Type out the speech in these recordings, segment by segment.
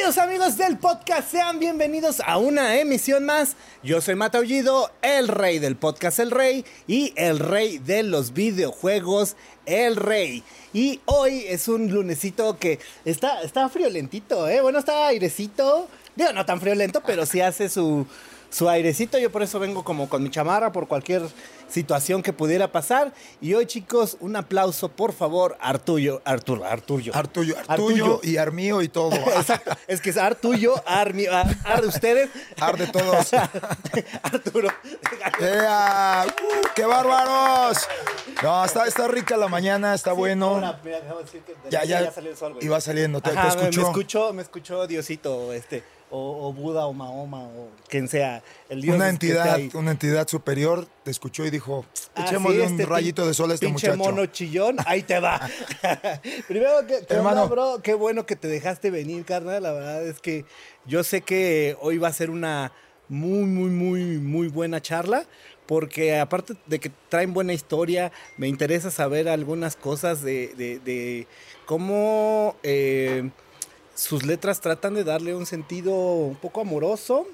Amigos del podcast, sean bienvenidos a una emisión más. Yo soy Mataullido, el rey del podcast El Rey y el rey de los videojuegos El Rey. Y hoy es un lunesito que está, está friolentito, ¿eh? Bueno, está airecito. Digo, no tan friolento, pero sí hace su, su airecito. Yo por eso vengo como con mi chamarra por cualquier situación que pudiera pasar. Y hoy, chicos, un aplauso, por favor, Artullo, Arturo, Artullo. Artullo, Artullo y Armío y todo. Exacto. Es que es Artullo, Armío, Ar, Ar de ustedes. Ar de todos. Arturo. ¡Ea! ¡Uh, ¡Qué bárbaros! No, está, está rica la mañana, está bueno. Ahora, mira, de Ya, aquí ya. salió el sol, güey. Iba saliendo, te, te Ajá, me- escuchó. Me escuchó, me escuchó Diosito, este, o, o Buda, o Mahoma, o quien sea, el Dios. Una que entidad, una entidad superior te escuchó y dijo, Ah, echémosle sí, un este rayito de sol a este pinche muchacho. mono chillón, ahí te va. Primero, ¿qué, qué onda, Hermano. bro? Qué bueno que te dejaste venir, carnal. La verdad es que yo sé que hoy va a ser una muy, muy, muy, muy buena charla. Porque aparte de que traen buena historia, me interesa saber algunas cosas de, de- de cómo eh, sus letras tratan de darle un sentido un poco amoroso,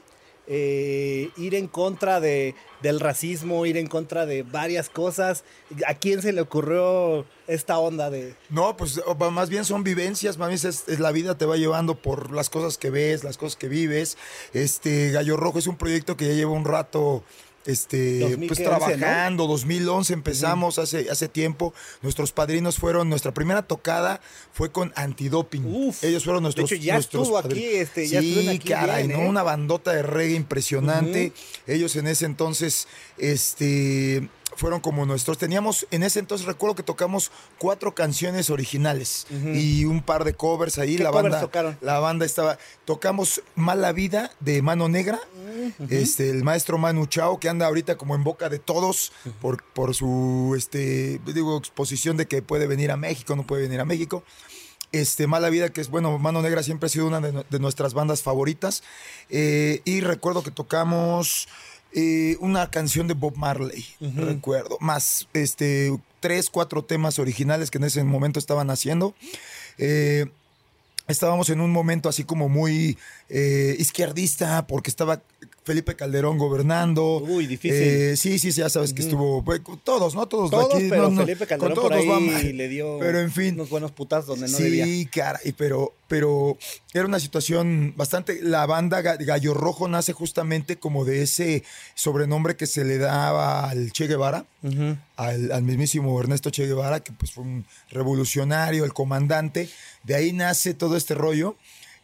eh, ir en contra de, del racismo, ir en contra de varias cosas. ¿A quién se le ocurrió esta onda de... No, pues más bien son vivencias, más bien es, es la vida te va llevando por las cosas que ves, las cosas que vives. Este Gallo Rojo es un proyecto que ya lleva un rato este 2011, pues ¿no? trabajando, 2011 empezamos hace hace tiempo. Nuestros padrinos fueron nuestra primera tocada fue con Antidoping. Uf. Ellos fueron nuestros De hecho, ya nuestros estuvo aquí, este, ya sí, aquí caray, bien, ¿no? ¿eh? Una bandota de reggae impresionante. Ellos en ese entonces este fueron como nuestros. Teníamos, en ese entonces recuerdo que tocamos cuatro canciones originales y un par de covers ahí. ¿Qué la covers banda, tocaron? la banda estaba. Tocamos Mala Vida de Mano Negra. Este, el maestro Manu Chao, que anda ahorita como en boca de todos por, por su este, digo, exposición de que puede venir a México, no puede venir a México. Este, Mala Vida, que es bueno, Mano Negra siempre ha sido una de, nu- de nuestras bandas favoritas. Eh, y recuerdo que tocamos eh, una canción de Bob Marley, recuerdo, más este, tres, cuatro temas originales que en ese momento estaban haciendo. Eh, estábamos en un momento así como muy eh, izquierdista, porque estaba Felipe Calderón gobernando. Uy, difícil. Eh, sí, sí, sí, ya sabes que estuvo. pues, con todos, ¿no? Todos, Todos, aquí, pero no, no, Felipe con Calderón todos por ahí nos le dio Pero en fin. unos buenos putas donde no sí, debía. caray, pero, pero era una situación bastante. La banda Ga- Gallo Rojo nace justamente como de ese sobrenombre que se le daba al Che Guevara, al, al mismísimo Ernesto Che Guevara, que pues fue un revolucionario, el comandante. De ahí nace todo este rollo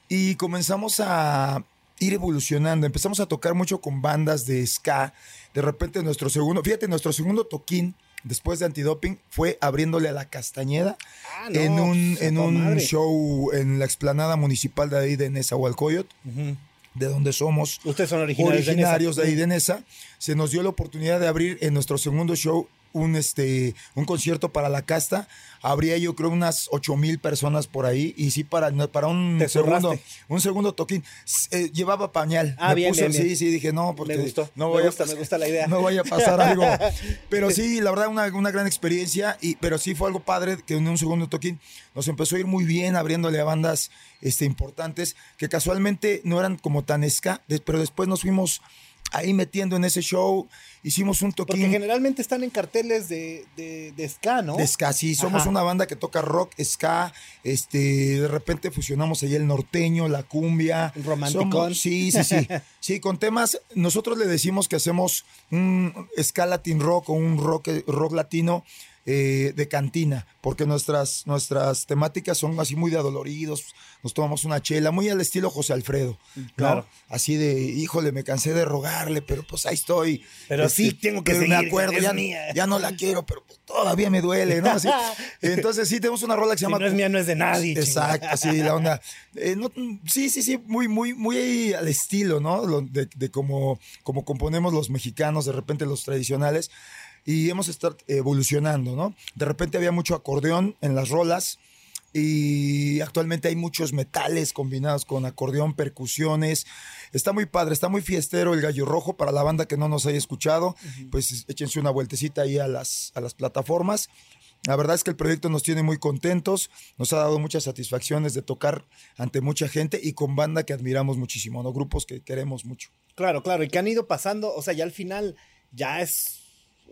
y comenzamos a ir evolucionando. Empezamos a tocar mucho con bandas de ska. De repente nuestro segundo, fíjate, nuestro segundo toquín después de Antidoping fue abriéndole a la Castañeda Ah, no, en un, pues, en un madre. show en la explanada municipal de ahí de Nezahualcóyotl, de donde somos Ustedes son originarios, originarios de de ahí de Nesa. Se nos dio la oportunidad de abrir en nuestro segundo show un, este, un concierto para la casta. Habría yo creo unas ocho mil personas por ahí y sí para, para un segundo, un segundo toquín. Eh, llevaba pañal. Ah, Me bien, puse- bien, bien. Sí, sí, dije no, porque Me gustó, no me voy a gusta, me gusta la idea. No vaya a pasar algo. Pero sí, la verdad, una, una gran experiencia. Y, pero sí fue algo padre que en un segundo toquín nos empezó a ir muy bien, abriéndole a bandas este, importantes que casualmente no eran como tan ska, pero después nos fuimos ahí metiendo en ese show. Hicimos un Porque toquín generalmente están en carteles de, de, de ska, ¿no? de ska. Sí, somos Ajá. una banda que toca rock, ska. Este, de repente fusionamos ahí el norteño, la cumbia. Romanticón. Somos- sí, sí, sí. Sí, con temas. Nosotros le decimos que hacemos un ska latin rock o un rock, rock latino. Eh, de cantina, porque nuestras, nuestras temáticas son así muy de adoloridos, nos tomamos una chela, muy al estilo José Alfredo, ¿no? Claro. Así de, híjole, me cansé de rogarle, pero pues ahí estoy. Este, Pero sí tengo que pero seguir, Me acuerdo, ya, mía. ya no la quiero, pero pues, todavía me duele, ¿no? Así. Entonces sí, tenemos una rola que se Si llama... no es mía, no es de nadie. Exacto, así la onda. Eh, no, sí, sí, sí, muy, muy, muy al estilo, ¿no? De, de cómo, cómo componemos los mexicanos, de repente los tradicionales. Y hemos estado evolucionando, ¿no? De repente había mucho acordeón en las rolas. Y actualmente hay muchos metales combinados con acordeón, percusiones. Está muy padre, está muy fiestero el gallo rojo para la banda que no nos haya escuchado. Pues échense una vueltecita ahí a las, a las plataformas. La verdad es que el proyecto nos tiene muy contentos, nos ha dado muchas satisfacciones de tocar ante mucha gente y con banda que admiramos muchísimo, ¿no? Grupos que queremos mucho. Claro, claro, y que han ido pasando, o sea, ya al final ya es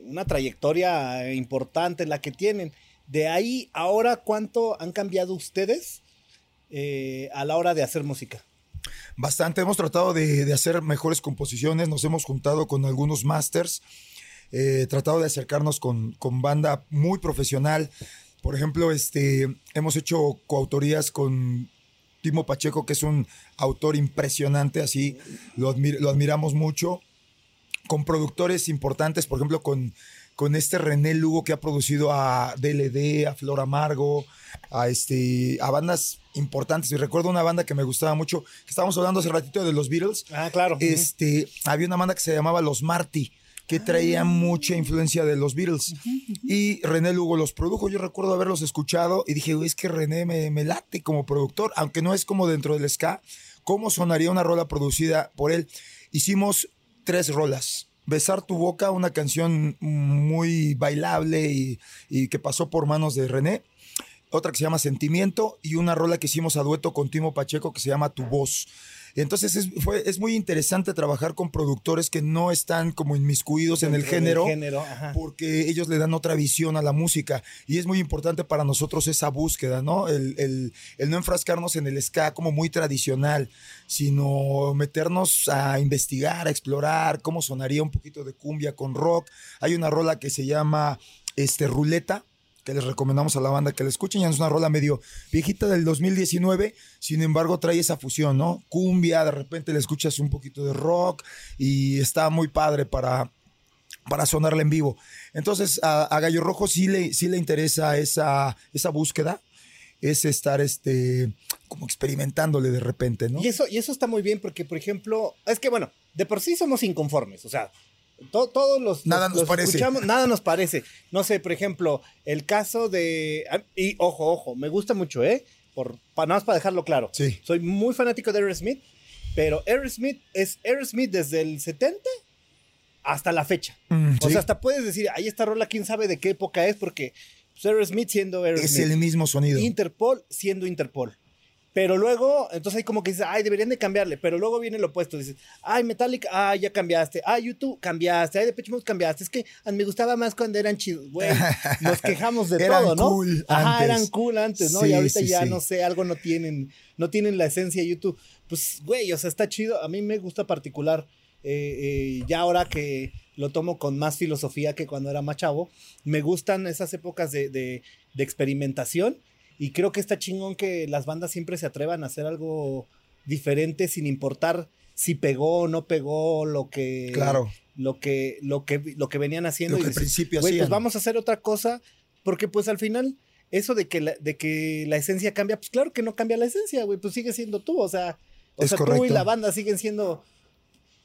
una trayectoria importante la que tienen. De ahí, ahora, ¿cuánto han cambiado ustedes eh, a la hora de hacer música? Bastante, hemos tratado de, hacer mejores composiciones, nos hemos juntado con algunos masters, eh, tratado de acercarnos con, con banda muy profesional. Por ejemplo, este, hemos hecho coautorías con Timo Pacheco, que es un autor impresionante, así lo, admir- lo admiramos mucho, con productores importantes, por ejemplo, con, con este René Lugo que ha producido a DLD, a Flor Amargo, a, este, a bandas importantes. Y recuerdo una banda que me gustaba mucho, que estábamos hablando hace ratito de los Beatles. Ah, claro. Este, había una banda que se llamaba Los Marty, que traía mucha influencia de los Beatles. Y René Lugo los produjo. Yo recuerdo haberlos escuchado y dije, "Güey, es que René me, me late como productor, aunque no es como dentro del ska. ¿Cómo sonaría una rola producida por él? Hicimos tres rolas. Besar tu boca, una canción muy bailable y, que pasó por manos de René. Otra que se llama Sentimiento y una rola que hicimos a dueto con Timo Pacheco que se llama Tu Voz. Entonces es, fue, es muy interesante trabajar con productores que no están como inmiscuidos en el género, porque ellos le dan otra visión a la música y es muy importante para nosotros esa búsqueda, ¿no? El, el- el no enfrascarnos en el ska como muy tradicional, sino meternos a investigar, a explorar cómo sonaría un poquito de cumbia con rock. Hay una rola que se llama este, Ruleta, les recomendamos a la banda que la escuchen. Ya es una rola medio viejita del 2019, sin embargo trae esa fusión, ¿no? Cumbia, de repente le escuchas un poquito de rock y está muy padre para, para sonarla en vivo. Entonces a, a Gallo Rojo sí le, sí le interesa esa, esa búsqueda, es estar este, como experimentándole de repente, ¿no? Y eso, y eso está muy bien porque, por ejemplo, es que bueno, de por sí somos inconformes, o sea, to- todos los, Nada los- nos los parece. escuchamos, nada nos parece. No sé, por ejemplo, el caso de ah, y ojo, ojo, me gusta mucho, ¿eh? Por para nada más para dejarlo claro. Sí. Soy muy fanático de Aerosmith, pero Aerosmith es Aerosmith desde el 70 hasta la fecha. Mm, O sí. sea, hasta puedes decir, ahí esta rola, quién sabe de qué época es, porque pues, Aerosmith siendo Aerosmith. es el mismo sonido. Interpol siendo Interpol. Pero luego, entonces ahí como que dices, ay, deberían de cambiarle. Pero luego viene lo opuesto. Dices, ay, Metallica, ah, ya cambiaste. Ay, YouTube, cambiaste. Ay, Depeche Mode, cambiaste. Es que me gustaba más cuando eran chidos. Güey, nos quejamos de Eran todo, ¿no? cool Ajá, antes. eran cool antes, ¿no? Sí, y ahorita sí, ya, sí. no sé, algo no tienen, no tienen la esencia de YouTube. Pues, güey, o sea, está chido. A mí me gusta particular, eh, eh, ya ahora que lo tomo con más filosofía que cuando era más chavo, me gustan esas épocas de, de- de experimentación y creo que está chingón que las bandas siempre se atrevan a hacer algo diferente sin importar si pegó o no pegó lo que Claro. lo que lo que lo que venían haciendo Lo y que principio "Güey, pues hacían". vamos a hacer otra cosa porque pues al final eso de que la, de que la esencia cambia pues claro que no cambia la esencia güey pues sigue siendo tú o sea o Es sea tú y la banda siguen siendo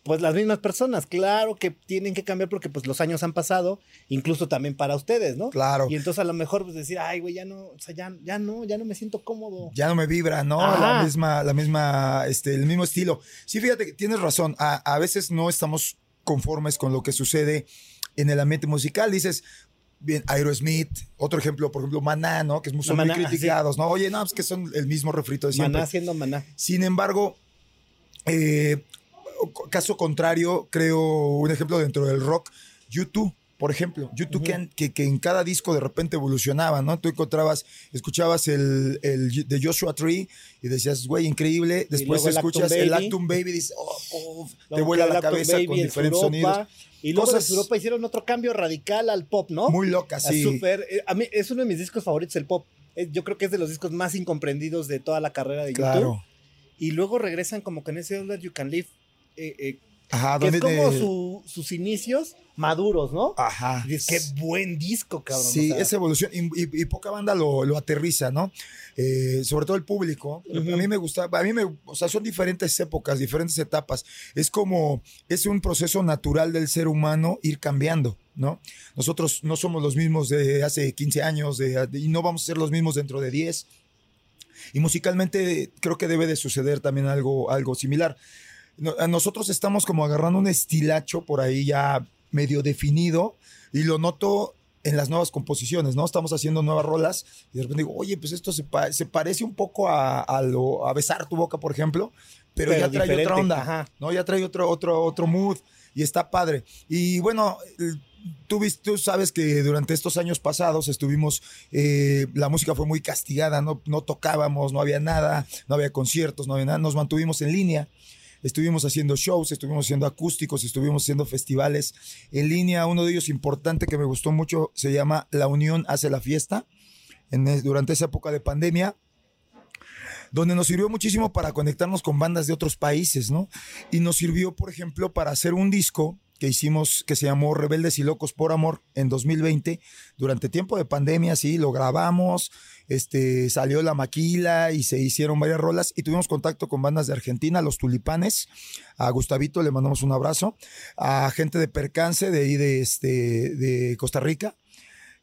pues las mismas personas claro que tienen que cambiar porque pues los años han pasado incluso también para ustedes no Claro. y entonces a lo mejor pues decir ay güey ya no o sea ya, ya no ya no me siento cómodo ya no me vibra, ¿no? Ajá. La misma, la misma, este, el mismo estilo. Sí, fíjate que tienes razón. A, a veces no estamos conformes con lo que sucede en el ambiente musical. Dices, bien, Aerosmith, otro ejemplo, por ejemplo, Maná, ¿no? Que son muy Maná, criticados, ¿no? Oye, no, es que son el mismo refrito de siempre. maná siendo maná Sin embargo, eh, caso contrario, creo un ejemplo dentro del rock, YouTube. Por ejemplo, YouTube que, en- que, que en cada disco de repente evolucionaba, ¿no? Tú encontrabas, escuchabas el, el de Joshua Tree y decías, güey, increíble. Después escuchas el. Actum Baby y dices, oh, oh, te vuela la cabeza Baby con en diferentes Europa, sonidos. Y luego Cosas- de Europa hicieron otro cambio radical al pop, ¿no? Muy loca, sí. súper- eh, a mí es uno de mis discos favoritos, el pop. Yo creo que es de los discos más incomprendidos de toda la carrera de YouTube. Y luego regresan como con ese All That You Can Live, eh, eh, Ajá, que es como de- su- sus inicios maduros, ¿no? Ajá. Y dices, qué buen disco, cabrón. Sí, o sea, esa evolución. Y, y- y poca banda lo, lo aterriza, ¿no? Eh, sobre todo el público. Ujú. A mí me gusta, a mí me, o sea, son diferentes épocas, diferentes etapas. Es como, es un proceso natural del ser humano ir cambiando, ¿no? Nosotros no somos los mismos de hace 15 años de- de- y no vamos a ser los mismos dentro de 10. Y musicalmente creo que debe de suceder también algo, algo similar. Nosotros estamos como agarrando un estilacho por ahí ya medio definido y lo noto en las nuevas composiciones, ¿no? Estamos haciendo nuevas rolas y de repente digo, oye, pues esto se, pa- se parece un poco a, a lo, a Besar tu boca, por ejemplo, pero, Pero ya trae diferente, otra onda, ajá. ¿no? Ya trae otro, otro, otro mood y está padre. Y bueno, tú, tú sabes que durante estos años pasados estuvimos, eh, la música fue muy castigada, no, no tocábamos, no había nada, no había conciertos, no había nada, nos mantuvimos en línea. Estuvimos haciendo shows, estuvimos haciendo acústicos, estuvimos haciendo festivales en línea. Uno de ellos importante que me gustó mucho se llama La Unión hace la fiesta. Durante esa época de pandemia, donde nos sirvió muchísimo para conectarnos con bandas de otros países, ¿no? Y nos sirvió, por ejemplo, para hacer un disco que hicimos que se llamó Rebeldes y Locos por Amor en 2020, durante tiempo de pandemia, sí, lo grabamos, este, salió la maquila y se hicieron varias rolas y tuvimos contacto con bandas de Argentina, Los Tulipanes, a Gustavito le mandamos un abrazo, a gente de Percance de ahí de, este, de Costa Rica,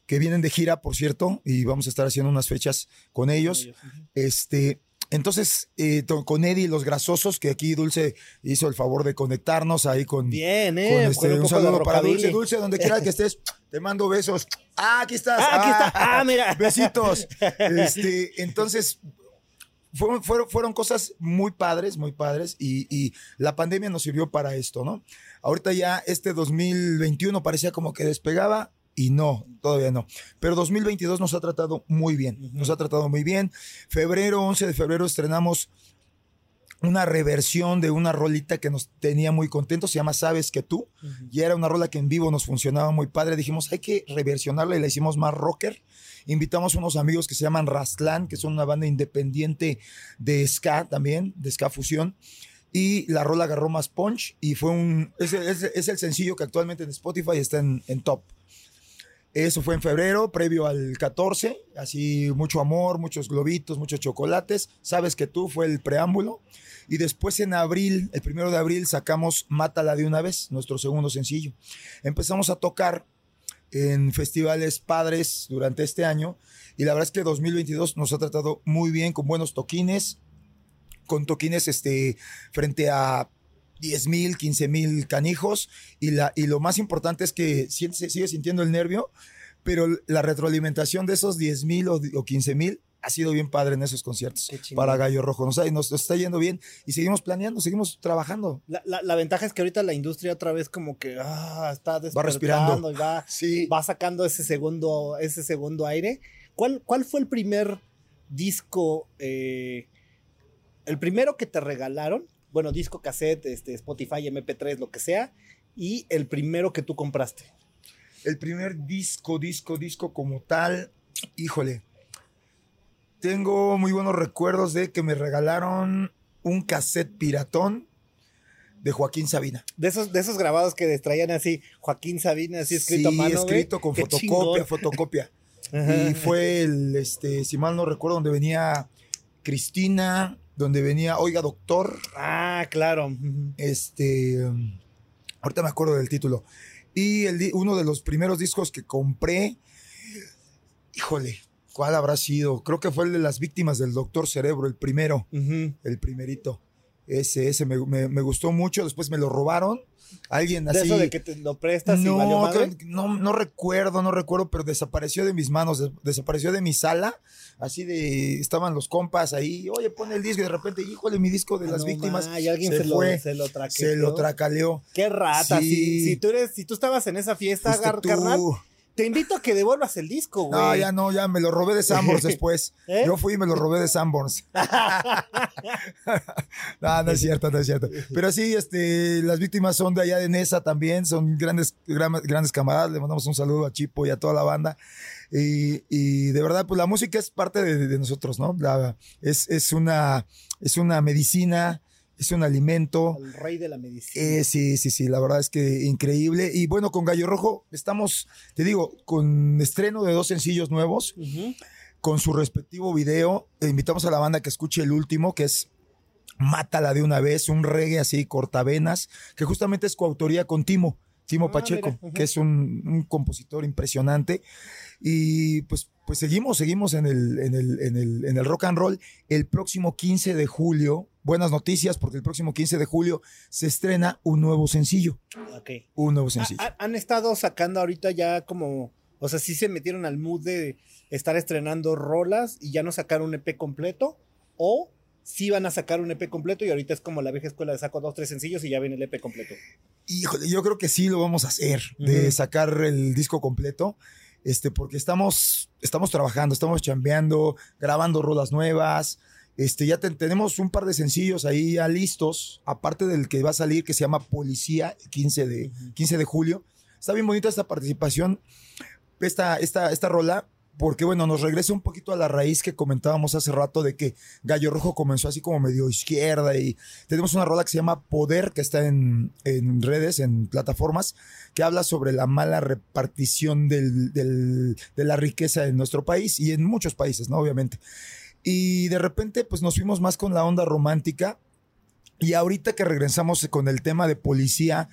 que vienen de gira, por cierto, y vamos a estar haciendo unas fechas con ellos. Este, entonces, eh, con Eddie y los grasosos, que aquí Dulce hizo el favor de conectarnos ahí con. Bien, con ¿eh? este, Con un saludo para. Dulce. Dulce, donde quiera que estés, te mando besos. Ah, aquí estás. Ah, aquí está. Ah, mira. Besitos. Este, entonces, fueron, fueron, fueron cosas muy padres, muy padres, y, y la pandemia nos sirvió para esto, ¿no? Ahorita ya este 2021 parecía como que despegaba. Y no, todavía no. Pero 2022 nos ha tratado muy bien. Nos ha tratado muy bien. Febrero, 11 de febrero, estrenamos una reversión de una rolita que nos tenía muy contentos, se llama Sabes que tú, y era una rola que en vivo nos funcionaba muy padre. Dijimos, hay que reversionarla y la hicimos más rocker. Invitamos unos amigos que se llaman Rastlan, que son una banda independiente de ska también, de ska fusión. Y la rola agarró más punch y fue un. Es, es- es el sencillo que actualmente en Spotify está en, en top. Eso fue en febrero, previo al 14. Así, mucho amor, muchos globitos, muchos chocolates. Sabes que tú fue el preámbulo. Y después en abril, el primero de abril, sacamos Mátala de una vez, nuestro segundo sencillo. Empezamos a tocar en festivales padres durante este año. Y la verdad es que 2022 nos ha tratado muy bien, con buenos toquines, con toquines este, frente a 10 mil, 15 mil canijos. Y, la, y lo más importante es que sigue sintiendo el nervio, pero la retroalimentación de esos 10 mil o, o 15 mil ha sido bien padre en esos conciertos para Gallo Rojo. Nos, nos está yendo bien y seguimos planeando, seguimos trabajando. La, la- la ventaja es que ahorita la industria otra vez como que ah, está despertando respirando. y va, Sí. va sacando ese segundo, ese segundo aire. ¿Cuál, cuál fue el primer disco, eh, el primero que te regalaron? Bueno, disco, cassette, este, Spotify, MP3, lo que sea. Y el primero que tú compraste. El primer disco, disco, disco como tal, híjole. Tengo muy buenos recuerdos de que me regalaron un cassette piratón de Joaquín Sabina. De esos, de esos grabados que traían así, Joaquín Sabina, así escrito sí, a mano. escrito con fotocopia, chingón. fotocopia. Ajá. Y fue el, este, si mal no recuerdo, donde venía Cristina, donde venía Oiga Doctor, Ah, claro. Este, ahorita me acuerdo del título. Y el, uno de los primeros discos que compré, híjole, ¿cuál habrá sido? Creo que fue el de las víctimas del Doctor Cerebro, el primero, el primerito. Ese, ese me, me- me gustó mucho, después me lo robaron. Alguien De así. eso de que te lo prestas y valió No, madre. no, no recuerdo, no recuerdo, pero desapareció de mis manos, des- desapareció de mi sala. Así de, estaban los compas ahí, oye, pon el disco y de repente, híjole, mi disco de Ah, las no víctimas ma, y alguien se se, lo, fue, se lo traqueteó. se lo tracaleó. Qué rata. Sí. Si, si tú eres, si tú estabas en esa fiesta, carnal, te invito a que devuelvas el disco, güey. No, ya no, ya me lo robé de Sanborns después. ¿Eh? Yo fui y me lo robé de Sanborns. no, no es cierto, no es cierto. Pero sí, este, las víctimas son de allá de Nesa también, son grandes, gran- grandes camaradas. Le mandamos un saludo a Chipo y a toda la banda. Y, y de verdad, pues la música es parte de, de nosotros, ¿no? La- es, es, una, es una medicina, es un alimento. El rey de la medicina. Eh, sí, sí, sí, la verdad es que increíble. Y bueno, con Gallo Rojo estamos, te digo, con estreno de dos sencillos nuevos, con su respectivo video. E invitamos a la banda que escuche el último, que es Mátala de una vez, un reggae así, cortavenas, que justamente es coautoría con Timo, Timo Ah, Pacheco, que es un, un compositor impresionante. Y pues, pues seguimos, seguimos en el, en, el, en, el, en el rock and roll. El próximo 15 de julio, buenas noticias, porque el próximo 15 de julio se estrena un nuevo sencillo. Ok. Un nuevo sencillo. ha- han estado sacando ahorita ya como. O sea, sí se metieron al mood de estar estrenando rolas y ya no sacar un EP completo. O sí van a sacar un EP completo y ahorita es como la vieja escuela de saco dos, tres sencillos y ya viene el EP completo. Híjole, yo creo que sí lo vamos a hacer, de sacar el disco completo. Este, porque estamos, estamos trabajando, estamos chambeando, grabando rolas nuevas. Este, ya te- tenemos un par de sencillos ahí ya listos, aparte del que va a salir, que se llama Policía, 15 de, 15 de julio. Está bien bonita esta participación, esta, esta, esta rola, porque bueno, nos regresa un poquito a la raíz que comentábamos hace rato de que Gallo Rojo comenzó así como medio izquierda y tenemos una rola que se llama Poder, que está en, en redes, en plataformas, que habla sobre la mala repartición del- del- de la riqueza en nuestro país y en muchos países, ¿no? Obviamente. Y de repente, pues nos fuimos más con la onda romántica. Y ahorita que regresamos con el tema de policía,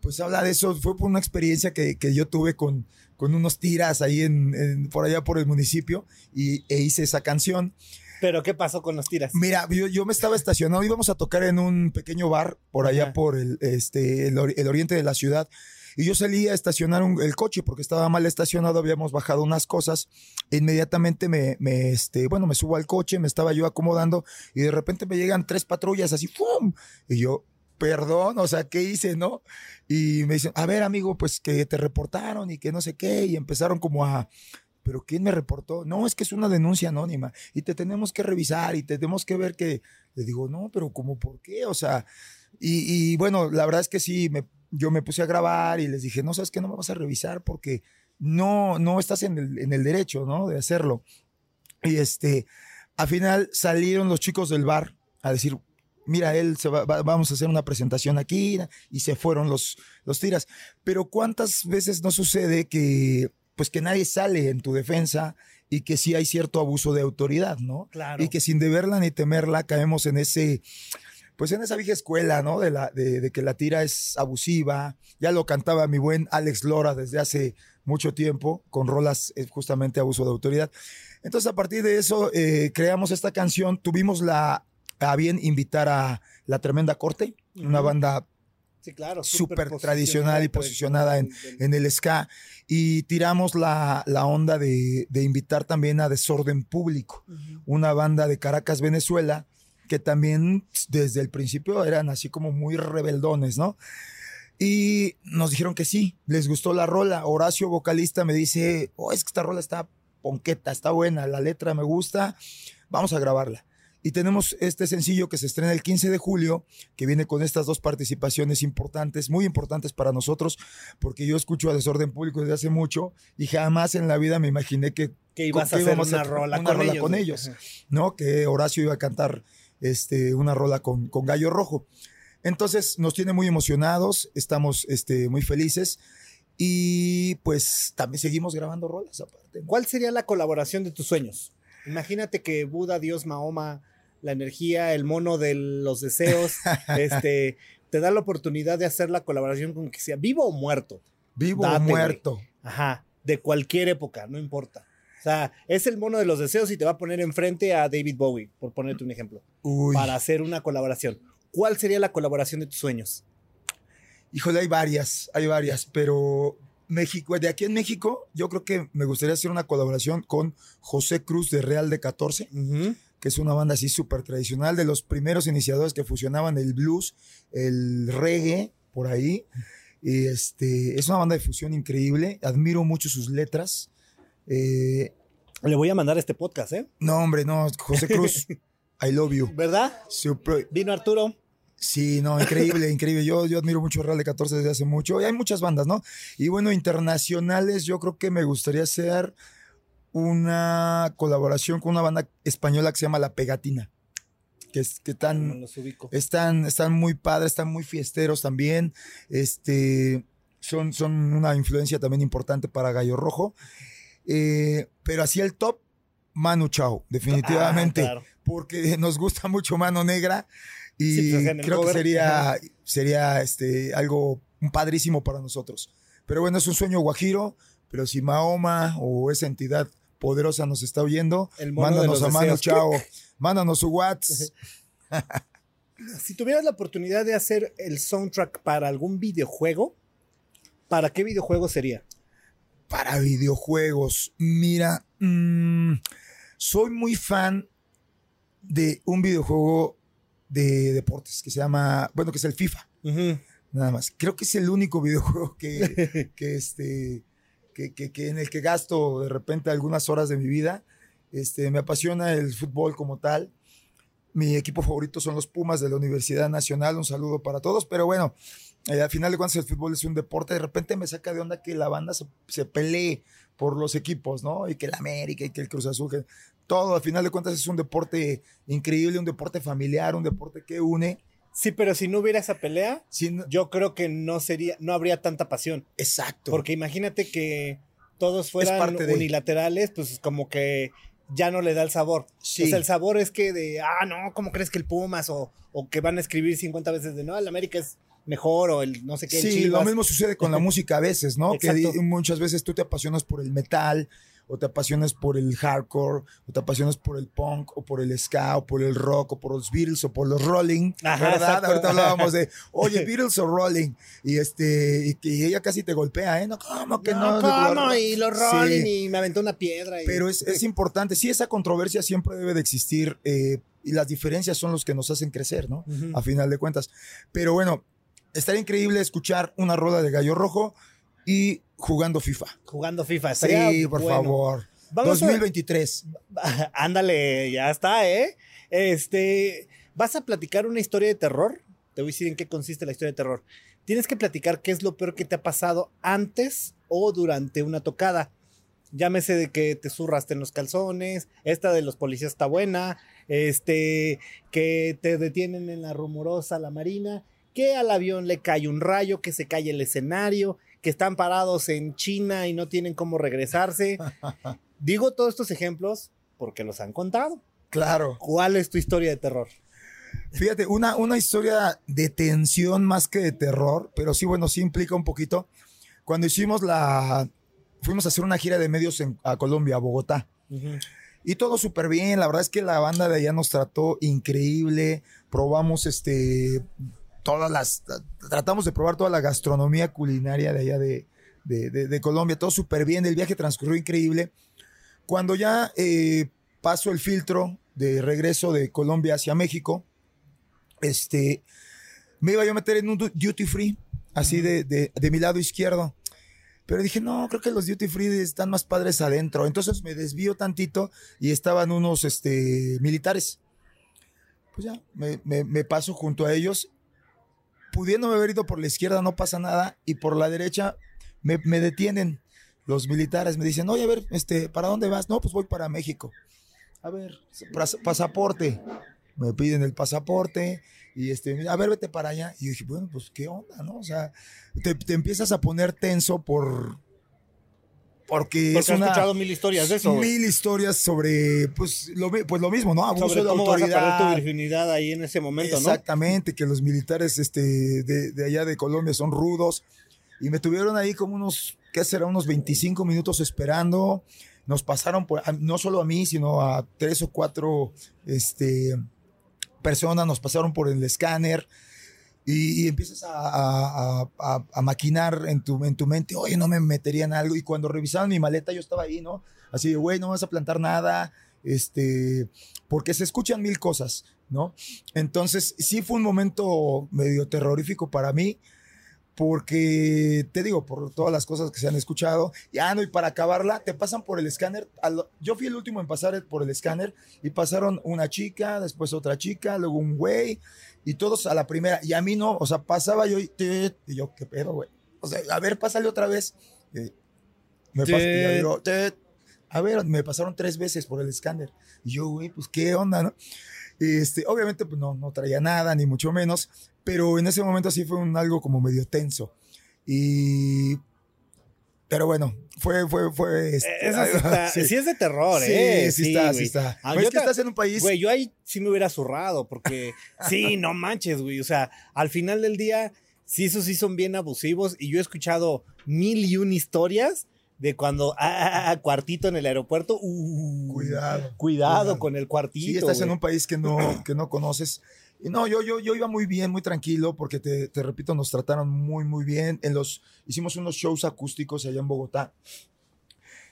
pues habla de eso. Fue por una experiencia que, que yo tuve con, con unos tiras ahí en, en- por allá por el municipio y, e hice esa canción. Pero, ¿qué pasó con los tiras? Mira, yo, yo me estaba estacionado, íbamos a tocar en un pequeño bar por allá Ajá. por el, este, el, ori- el oriente de la ciudad. Y yo salí a estacionar un- el coche porque estaba mal estacionado, habíamos bajado unas cosas. E inmediatamente me, me, este, bueno, me subo al coche, me estaba yo acomodando y de repente me llegan tres patrullas así, ¡fum! Y yo, perdón, o sea, ¿qué hice, no? Y me dicen, a ver, amigo, pues que te reportaron y que no sé qué. Y empezaron como a, ¿pero quién me reportó? No, es que es una denuncia anónima y te tenemos que revisar y tenemos que ver que. Le digo, no, pero ¿cómo por qué? O sea, y, bueno, la verdad es que sí, yo me puse a grabar y les dije, no, sabes que no me vas a revisar porque no, no estás en el, en el derecho, ¿no? De hacerlo. Y este, al final salieron los chicos del bar a decir, mira, él se va, va- vamos a hacer una presentación aquí y se fueron los, los tiras. Pero ¿cuántas veces no sucede que, pues que nadie sale en tu defensa y que sí hay cierto abuso de autoridad, ¿no? Claro. Y que sin deberla ni temerla caemos en ese, pues en esa vieja escuela, ¿no? De, la, de, de que la tira es abusiva. Ya lo cantaba mi buen Alex Lora desde hace mucho tiempo con rolas eh, justamente abuso de autoridad. Entonces a partir de eso eh, creamos esta canción, tuvimos la a bien invitar a La Tremenda Corte, una banda Sí, claro. súper tradicional y posicionada en, en el ska y tiramos la, la onda de, de invitar también a Desorden Público, una banda de Caracas, Venezuela, que también desde el principio eran así como muy rebeldones, ¿no? Y nos dijeron que sí, les gustó la rola. Horacio, vocalista, me dice, oh, es que esta rola está ponqueta, está buena, la letra me gusta, vamos a grabarla. Y tenemos este sencillo que se estrena el 15 de julio, que viene con estas dos participaciones importantes, muy importantes para nosotros, porque yo escucho a Desorden Público desde hace mucho y jamás en la vida me imaginé que, Que ibas a hacer a una hacer rola, una con, rola ellos, con ellos. Ajá. ¿no? Que Horacio iba a cantar este, una rola con, con Gallo Rojo. Entonces nos tiene muy emocionados, estamos este, muy felices y pues también seguimos grabando rolas aparte. ¿no? ¿Cuál sería la colaboración de tus sueños? Imagínate que Buda, Dios, Mahoma, la energía, el mono de los deseos, este, te da la oportunidad de hacer la colaboración con que sea vivo o muerto. Vivo Date, o güey. muerto. Ajá, de cualquier época, no importa. O sea, es el mono de los deseos y te va a poner enfrente a David Bowie, por ponerte un ejemplo, Uy, para hacer una colaboración. ¿Cuál sería la colaboración de tus sueños? híjole, hay varias, hay varias, pero México, de aquí en México, yo creo que me gustaría hacer una colaboración con José Cruz de Real de 14. Ujú. Que es una banda así súper tradicional, de los primeros iniciadores que fusionaban el blues, el reggae, por ahí. Y este, es una banda de fusión increíble, admiro mucho sus letras. Eh, Le voy a mandar este podcast, ¿eh? no, hombre, no, José Cruz, I love you. ¿Verdad? Super- Vino Arturo. sí, no, increíble, increíble. Yo, yo admiro mucho Real de 14 desde hace mucho. Y hay muchas bandas, ¿no? Y bueno, internacionales, yo creo que me gustaría hacer una colaboración con una banda española que se llama La Pegatina. Que, es, que tan, están, están muy padres, están muy fiesteros también. Este, son, son una influencia también importante para Gallo Rojo. Eh, pero así el top, Manu Chao, definitivamente. Ah, claro. Porque nos gusta mucho Mano Negra. Y Sí, pues, creo que sería, sería este, algo padrísimo para nosotros. Pero bueno, es un sueño guajiro. Pero si Mahoma o esa entidad poderosa nos está oyendo, El mono de mándanos los a deseos. Chao. Mándanos su WhatsApp. Si tuvieras la oportunidad de hacer el soundtrack para algún videojuego, ¿para qué videojuego sería? Para videojuegos, mira, mm, soy muy fan de un videojuego de deportes que se llama, bueno, que es el FIFA. Nada más. Creo que es el único videojuego que, que este, que, que, en el que gasto de repente algunas horas de mi vida. Este, me apasiona el fútbol como tal. Mi equipo favorito son los Pumas de la Universidad Nacional. Un saludo para todos. Pero bueno, eh, al final de cuentas el fútbol es un deporte. De repente me saca de onda que la banda se, se pelee por los equipos, ¿no? Y que el América y que el Cruz Azul. todo, al final de cuentas es un deporte increíble, un deporte familiar, un deporte que une. Sí, pero si no hubiera esa pelea, yo creo que no sería, no habría tanta pasión. Exacto. Porque imagínate que todos fueran unilaterales, pues como que ya no le da el sabor. Sí. O sea, el sabor es que de, ah, no, ¿cómo crees que el Pumas? O, o que van a escribir 50 veces de, no, el América es mejor o el no sé qué. Sí, lo mismo sucede con la música a veces, ¿no? que muchas veces tú te apasionas por el metal o te apasionas por el hardcore, o te apasionas por el punk, o por el ska, o por el rock, o por los Beatles, o por los Rolling, ¿verdad? Ahorita hablábamos de, oye, Beatles o Rolling, y este, y, ella casi te golpea, ¿eh? No, ¿cómo que no? ¿Cómo? Y los Rolling, y me aventó una piedra. Pero es, es, importante, sí, esa controversia siempre debe de existir, eh, y las diferencias son los que nos hacen crecer, ¿no? A final de cuentas. Pero bueno, estaría increíble escuchar una rueda de gallo rojo y jugando FIFA. Jugando FIFA, Sí, por favor. 2023. Ándale, ya está, ¿eh? Este, ¿vas a platicar una historia de terror? Te voy a decir en qué consiste la historia de terror. Tienes que platicar qué es lo peor que te ha pasado antes o durante una tocada. Llámese de que te zurraste en los calzones, esta de los policías está buena, este, que te detienen en la rumorosa la marina, que al avión le cae un rayo, que se cae el escenario, que están parados en China y no tienen cómo regresarse. Digo todos estos ejemplos porque los han contado. Claro. ¿Cuál es tu historia de terror? Fíjate, una, una historia de tensión más que de terror, pero sí, bueno, sí implica un poquito. Cuando hicimos la. Fuimos a hacer una gira de medios en, a Colombia, a Bogotá. Y todo súper bien. La verdad es que la banda de allá nos trató increíble. Probamos este todas las, tratamos de probar toda la gastronomía culinaria de allá de, de, Colombia, todo súper bien, el viaje transcurrió increíble. Cuando ya eh, paso el filtro de regreso de Colombia hacia México, este, me iba yo a meter en un duty free, así de, de, mi lado izquierdo. Pero dije, no, creo que los duty free están más padres adentro. Entonces me desvío tantito y estaban unos este, militares. Pues ya, me, me, me paso junto a ellos pudiéndome haber ido por la izquierda no pasa nada y por la derecha me, detienen los militares, me dicen, oye, a ver, este, ¿para dónde vas? No, pues voy para México. A ver, pasaporte. Me piden el pasaporte y este, a ver, vete para allá. Y yo dije, bueno, pues qué onda, ¿no? O sea, te, te empiezas a poner tenso por, porque, es una, escuchado mil historias de eso. Mil historias sobre, pues lo, pues lo mismo, ¿no? Abuso sobre de cómo autoridad. Vas a tu virginidad ahí en ese momento, Exactamente, que los militares este, de, allá de Colombia son rudos. Y me tuvieron ahí como unos, ¿qué será? Unos 25 minutos esperando. Nos pasaron por, no solo a mí, sino a tres o cuatro este, personas, nos pasaron por el escáner y, empiezas a, maquinar en tu, en tu mente, oye, no me meterían algo. Y cuando revisaban mi maleta, yo estaba ahí, ¿no? Así de, güey, no vas a plantar nada, este, porque se escuchan mil cosas, ¿no? Entonces, sí fue un momento medio terrorífico para mí, porque te digo, por todas las cosas que se han escuchado, y ah, no, y para acabarla, te pasan por el escáner. Yo fui el último en pasar por el escáner y pasaron una chica, después otra chica, luego un güey, y todos a la primera. Y a mí no, o sea, pasaba yo y, y yo, ¿qué pedo, güey? O sea, a ver, pásale otra vez. me a ver, me pasaron tres veces por el escáner. Y yo, güey, pues qué onda, ¿no? Este, obviamente, pues no, no traía nada, ni mucho menos, pero en ese momento sí fue un algo como medio tenso. Y pero bueno, fue, fue, fue. Este, sí. es de terror, ¿eh? Sí, sí, está, sí está. Ah, es que estás en un país. Güey, yo ahí sí me hubiera zurrado, porque sí, no manches, güey. O sea, al final del día, sí, esos sí son bien abusivos. Y yo he escuchado mil y un historias de cuando, ah, ah, ah cuartito en el aeropuerto. Uh, cuidado, cuidado. con el cuartito. Sí, estás en un país que no, que no conoces. Y no, yo, yo, yo iba muy bien, muy tranquilo, porque te, te, repito, nos trataron muy, muy bien. En los, hicimos unos shows acústicos allá en Bogotá.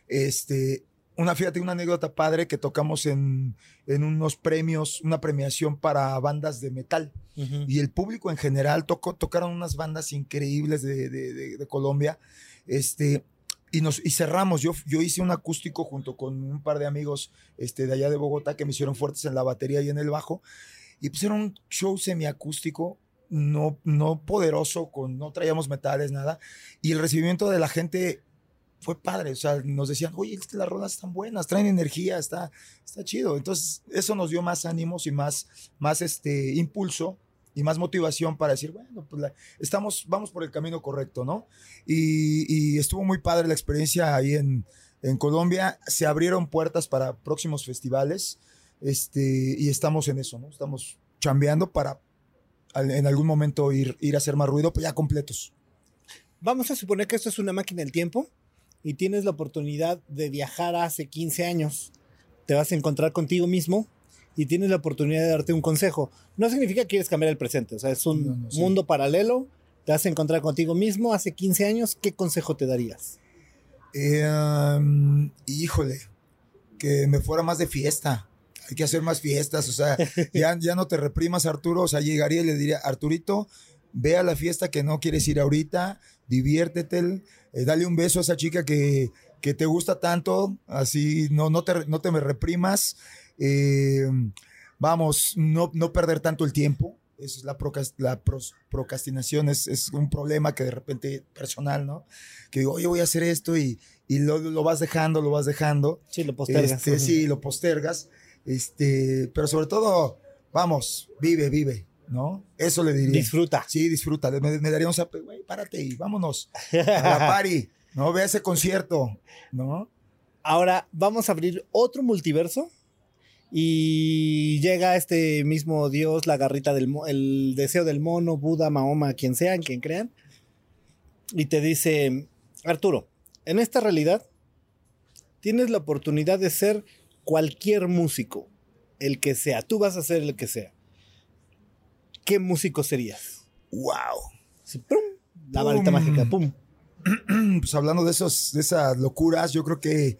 Este, una, fíjate, una anécdota padre que tocamos en, en unos premios, una premiación para bandas de metal. Y el público en general tocó, tocaron unas bandas increíbles de, de, de, de Colombia. Este, y, nos, y cerramos. Yo, yo hice un acústico junto con un par de amigos este, de allá de Bogotá que me hicieron fuertes en la batería y en el bajo. Y pusieron un show semiacústico, no, no poderoso, con, no traíamos metales, nada. Y el recibimiento de la gente fue padre. O sea, nos decían, oye, es que las rolas están buenas, traen energía, está, está chido. Entonces, eso nos dio más ánimos y más, más este, impulso y más motivación para decir, bueno, pues la, estamos, vamos por el camino correcto, ¿no? Y, y estuvo muy padre la experiencia ahí en, en, Colombia. Se abrieron puertas para próximos festivales este, y estamos en eso, ¿no? Estamos chambeando para en algún momento ir, ir a hacer más ruido, pues ya completos. Vamos a suponer que esto es una máquina del tiempo y tienes la oportunidad de viajar hace 15 años. Te vas a encontrar contigo mismo y tienes la oportunidad de darte un consejo. No significa que quieres cambiar el presente, o sea, es un no, no, sí. mundo paralelo, te vas a encontrar contigo mismo hace 15 años, ¿qué consejo te darías? Eh, um, híjole, que me fuera más de fiesta. Hay que hacer más fiestas, o sea, ya, ya no te reprimas, Arturo. O sea, llegaría y le diría, Arturito, ve a la fiesta que no quieres ir ahorita, diviértete, eh, dale un beso a esa chica que, que te gusta tanto, así no, no, te, no te me reprimas. Eh, vamos, no, no perder tanto el tiempo. Eso es la, procrast la procrastinación, es, es, un problema que de repente personal, ¿no? Que digo, oye, voy a hacer esto y, y lo, lo, vas dejando, lo vas dejando. Sí, lo postergas. Este, sí, lo postergas. Este, pero sobre todo, vamos, vive, vive, ¿no? Eso le diría. Disfruta. Sí, disfruta. Me, me daría un zape, güey, párate y vámonos a la party, ¿no? Ve ese concierto, ¿no? Ahora, vamos a abrir otro multiverso y llega este mismo Dios, la garrita del el deseo del mono, Buda, Mahoma, quien sean, quien crean, y te dice, Arturo, en esta realidad tienes la oportunidad de ser cualquier músico, el que sea, tú vas a ser el que sea. ¿Qué músico serías? ¡Wow! Sí, ¡pum! La varita mágica, ¡pum! Pues hablando de, esos, de esas locuras, yo creo que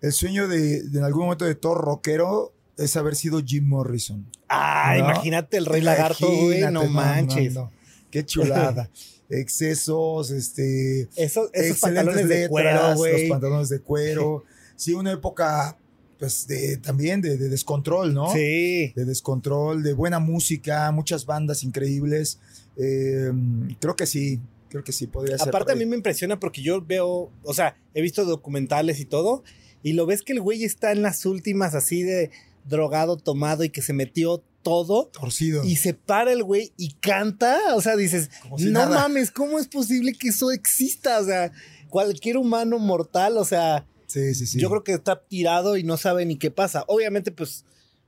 el sueño de, de, en algún momento de todo rockero es haber sido Jim Morrison. Ah, ¿no? imagínate el Rey Lagarto, güey, no, manches. No, Qué chulada. Excesos, este. Esos, esos pantalones letras, de cuero, Los pantalones de cuero. sí, una época, pues, de, también de, de, descontrol, ¿no? Sí. De descontrol, de buena música, muchas bandas increíbles. Eh, creo que sí, creo que sí podría ser. Aparte, a mí me impresiona porque yo veo, o sea, he visto documentales y todo y lo ves que el güey está en las últimas así de drogado, tomado y que se metió todo. Torcido. Y se para el güey y canta. O sea, dices, si no nada. mames, ¿cómo es posible que eso exista? O sea, cualquier humano mortal, o sea, sí, sí, sí. yo creo que está tirado y no sabe ni qué pasa. Obviamente, pues,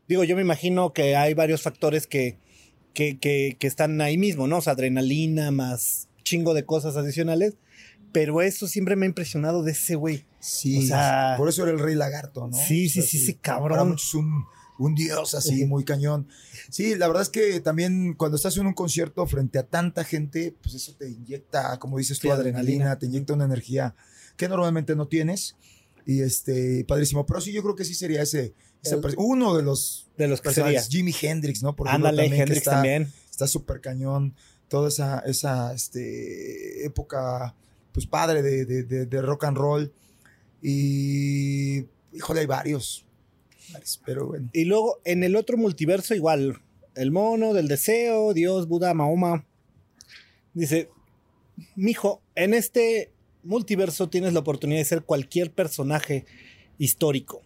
digo, yo me imagino que hay varios factores que, que, que, que están ahí mismo, ¿no? O sea, adrenalina más chingo de cosas adicionales. Pero eso siempre me ha impresionado de ese güey. Sí, o sea, por eso era el rey lagarto, ¿no? Sí, sí, o sea, sí, sí, cabrón. Un, un, dios así, muy cañón. Sí, la verdad es que también cuando estás en un concierto frente a tanta gente, pues eso te inyecta, como dices tú, adrenalina, adrenalina, te inyecta una energía que normalmente no tienes. Y este, padrísimo. Pero sí, yo creo que sí sería ese, ese el, uno de los, de los que sería. Jimi Hendrix, ¿no? Por Ándale, también, Hendrix está, también. Está súper cañón. Toda esa, esa este, época pues padre de, de, de, de, rock and roll. Y híjole, hay varios. varios. Pero bueno. Y luego en el otro multiverso, igual, el mono del deseo, Dios, Buda, Mahoma. Dice, mijo, en este multiverso tienes la oportunidad de ser cualquier personaje histórico.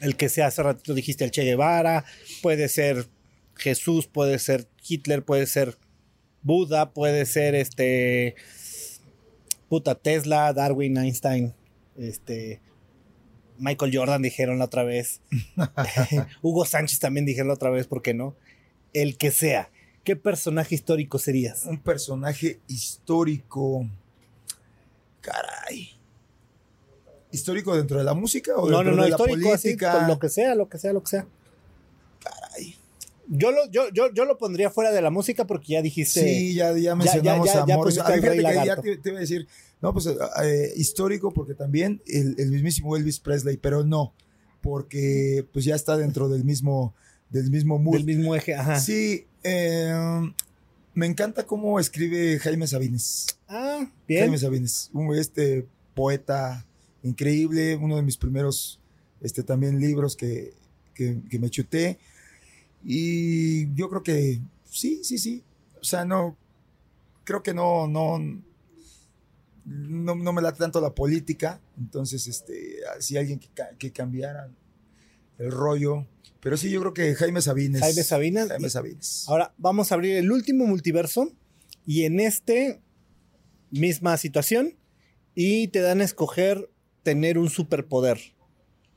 El que sea, hace ratito dijiste el Che Guevara, puede ser Jesús, puede ser Hitler, puede ser Buda, puede ser este puta Tesla, Darwin, Einstein, este Michael Jordan dijeron la otra vez. Hugo Sánchez también dijeron la otra vez, ¿por qué no? El que sea. ¿Qué personaje histórico serías? Un personaje histórico. Caray. ¿Histórico dentro de la música o no, dentro no, no, de la histórico, política? Así, lo que sea, lo que sea, lo que sea. Caray. Yo lo, yo, yo, yo lo pondría fuera de la música porque ya dijiste. Sí, ya, ya mencionamos ya- ya- ya a al fíjate que ya te, te iba a decir, no, pues eh, eh, histórico porque también el, el mismísimo Elvis Presley, pero no, porque pues ya está dentro del mismo, del mismo mood. Del mismo eje. Ajá. Sí, eh, me encanta cómo escribe Jaime Sabines. Ah, bien. Jaime Sabines, un este poeta increíble, uno de mis primeros este, también libros que, que, que me chuté. Y yo creo que sí, sí, sí. O sea, no, creo que no, no, no, no me da tanto la política. Entonces, este, si alguien que, que cambiara el rollo. Pero sí, yo creo que Jaime Sabines. Jaime Sabines. Jaime Sabines. Ahora vamos a abrir el último multiverso y en este misma situación y te dan a escoger tener un superpoder,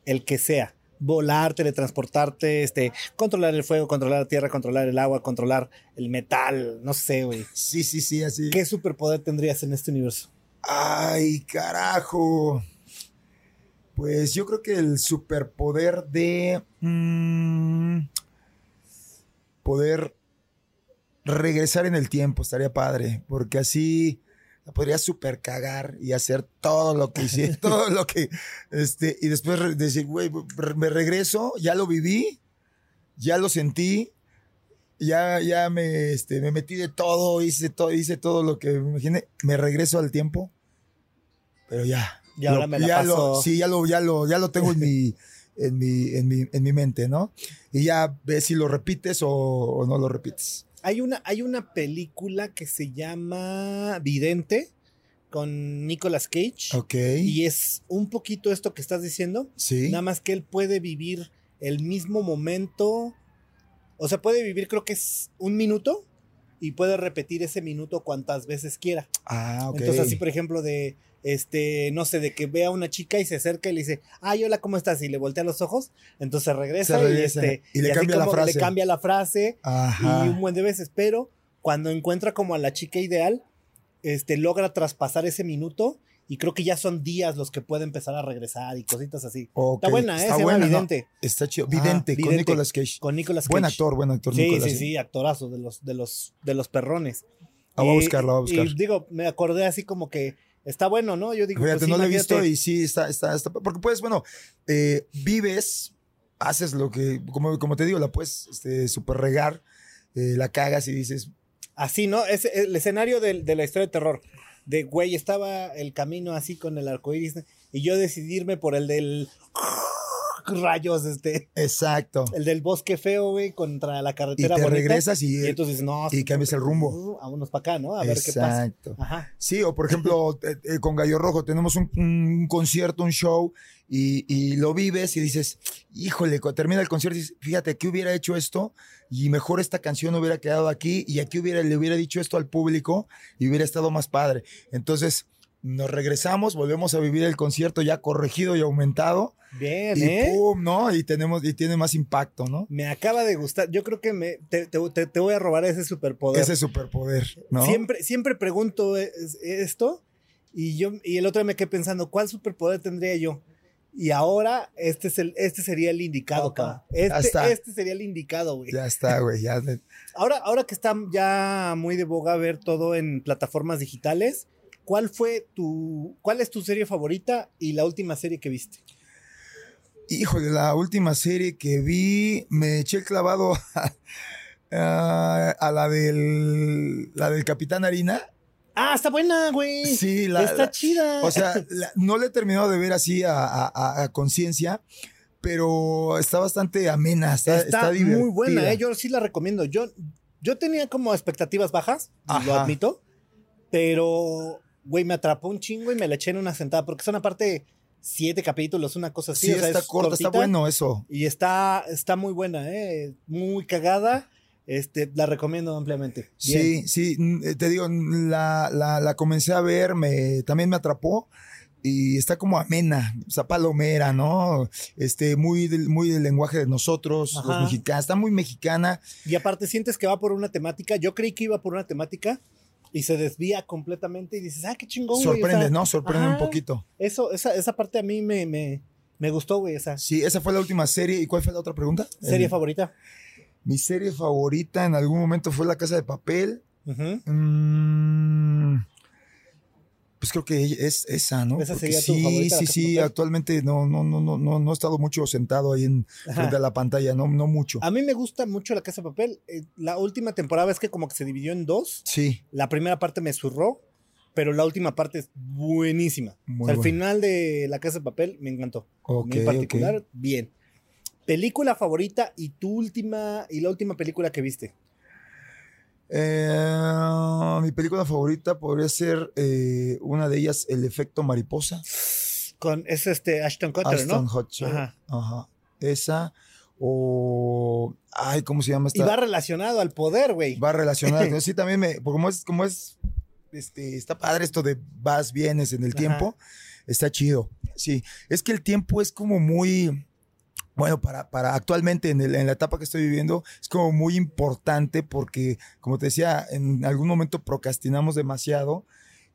el que sea, volar, teletransportarte, este, controlar el fuego, controlar la tierra, controlar el agua, controlar el metal, no sé, güey. Sí, sí, sí, así. ¿Qué superpoder tendrías en este universo? Ay, carajo. Pues yo creo que el superpoder de mm, poder regresar en el tiempo estaría padre, porque así la podría super cagar y hacer todo lo que hice, todo lo que, este, y después decir, güey, me regreso, ya lo viví, ya lo sentí, ya, ya me, este, me metí de todo, hice todo, hice todo lo que me imaginé, me regreso al tiempo, pero ya. Y ahora me la ya paso- Lo, sí, ya lo, ya lo, ya lo tengo en mi, en mi, en mi, en mi mente, ¿no? Y ya ves si lo repites o, o no lo repites. Hay una, hay una película que se llama Vidente con Nicolas Cage Ok. y es un poquito esto que estás diciendo. sí. Nada más que él puede vivir el mismo momento. O sea, puede vivir, creo que es un minuto y puede repetir ese minuto cuantas veces quiera. Ah, ok. Entonces, así, por ejemplo, de este, no sé, de que ve a una chica y se acerca y le dice, ay, hola, ¿cómo estás? Y le voltea los ojos, entonces regresa, Se regresa, y, este, y le así cambia la como le cambia la frase Ajá. y un buen de veces, pero cuando encuentra como a la chica ideal, este, logra traspasar ese minuto y creo que ya son días los que puede empezar a regresar y cositas así. Ok, Está buena, ¿eh? Está Se buena, ¿no? Vidente. Está chido. Vidente, con Vidente. Nicolas Cage. Con Nicolas Cage. Buen actor, buen actor, Sí, Nicolas. sí, sí, actorazo de los, de los, de los perrones. La voy a Y- buscar, la voy a buscar. Y digo, me acordé así como que está bueno, ¿no? Yo digo, Fíjate, pues, no lo he visto y sí, está, está, está- Porque pues, bueno, eh, vives, haces lo que, como, como te digo, la puedes este, super regar, eh, la cagas y dices, Así, ¿no? Es el escenario del- de, la historia de terror. De, güey, estaba el camino así con el arco iris y yo decidirme por el del rayos, este, exacto. el del bosque feo, güey, contra la Y carretera te bonita. regresas y, Y entonces, no. y cambias el rumbo. uh, Vámonos para acá, ¿no? A ver qué pasa. Exacto. Ajá. Sí, o por ejemplo, eh, eh, con Gallo Rojo tenemos un, un concierto, un show, y, y lo vives y dices, híjole, cuando termina el concierto, dices, fíjate, que hubiera hecho esto? Y mejor esta canción hubiera quedado aquí, y aquí hubiera, le hubiera dicho esto al público, y hubiera estado más padre. Entonces, nos regresamos, volvemos a vivir el concierto ya corregido y aumentado, Bien, y ¿eh? pum, ¿no? Y tenemos, y tiene más impacto, ¿no? Me acaba de gustar. Yo creo que me, te, te- te- voy a robar ese superpoder. Ese superpoder, ¿no? Siempre, siempre pregunto es- esto y yo y el otro día me quedé pensando, ¿cuál superpoder tendría yo? Y ahora este es el este sería el indicado, Opa, cabrón. ya Este, está. este sería el indicado, güey. Ya está, güey, ya. Ahora, ahora que está ya muy de boga ver todo en plataformas digitales, ¿cuál fue tu cuál es tu serie favorita y la última serie que viste? Híjole, la última serie que vi, me eché el clavado a, a- la del la del Capitán Harina. Ah, está buena, güey. Sí, la, está la- chida. o sea, la- no le he terminado de ver así a, a- conciencia, pero está bastante amena, está, está, está muy buena. ¿eh? yo sí la recomiendo. Yo, yo tenía como expectativas bajas, lo admito, pero, güey, me atrapó un chingo y me la eché en una sentada, porque son aparte siete capítulos, una cosa así. Sí, o sea, está es corta, está bueno eso. Y está, está muy buena, ¿eh? Muy cagada. Este, la recomiendo ampliamente. Bien. Sí, sí, eh, te digo, la, la, la comencé a ver, me, también me atrapó y está como amena, o sea, palomera, ¿no? Este, muy del, muy del lenguaje de nosotros, Ajá. los mexicanos, está muy mexicana. Y aparte sientes que va por una temática. Yo creí que iba por una temática y se desvía completamente y dices, ah, qué chingón, güey. o Sorprende, sea, ¿no? Sorprende un poquito. Eso, esa, esa parte a mí me, me, me gustó, güey, esa Sí, esa fue la última serie. ¿Y cuál fue la otra pregunta? serie El- favorita. Mi serie favorita en algún momento fue La Casa de Papel. Ujú. Mm, pues creo que es esa, ¿no? ¿Esa sería tu sí, favorita, sí, sí. Actualmente no, no, no, no, no, no he estado mucho sentado ahí en Ajá. frente a la pantalla, no, no mucho. A mí me gusta mucho La Casa de Papel. Eh, La última temporada es que como que se dividió en dos. Sí, La primera parte me zurró, pero la última parte es buenísima. Muy o sea, el buena. final de La Casa de Papel me encantó. ok, en particular, bien. Película favorita y tu última y la última película que viste. Eh, mi película favorita podría ser eh, una de ellas, El efecto mariposa. Con es este Ashton Kutcher, Aston ¿no? Kutcher. Ajá. Ajá. Esa. O. Ay, ¿cómo se llama esta? Y va relacionado al poder, güey. va relacionada. sí, también me. Como es, como es. Este, está padre esto de vas, vienes en el Ajá. tiempo. Está chido. Sí. Es que el tiempo es como muy. Bueno, para, para actualmente en, el- en la etapa que estoy viviendo, es como muy importante porque, como te decía, en algún momento procrastinamos demasiado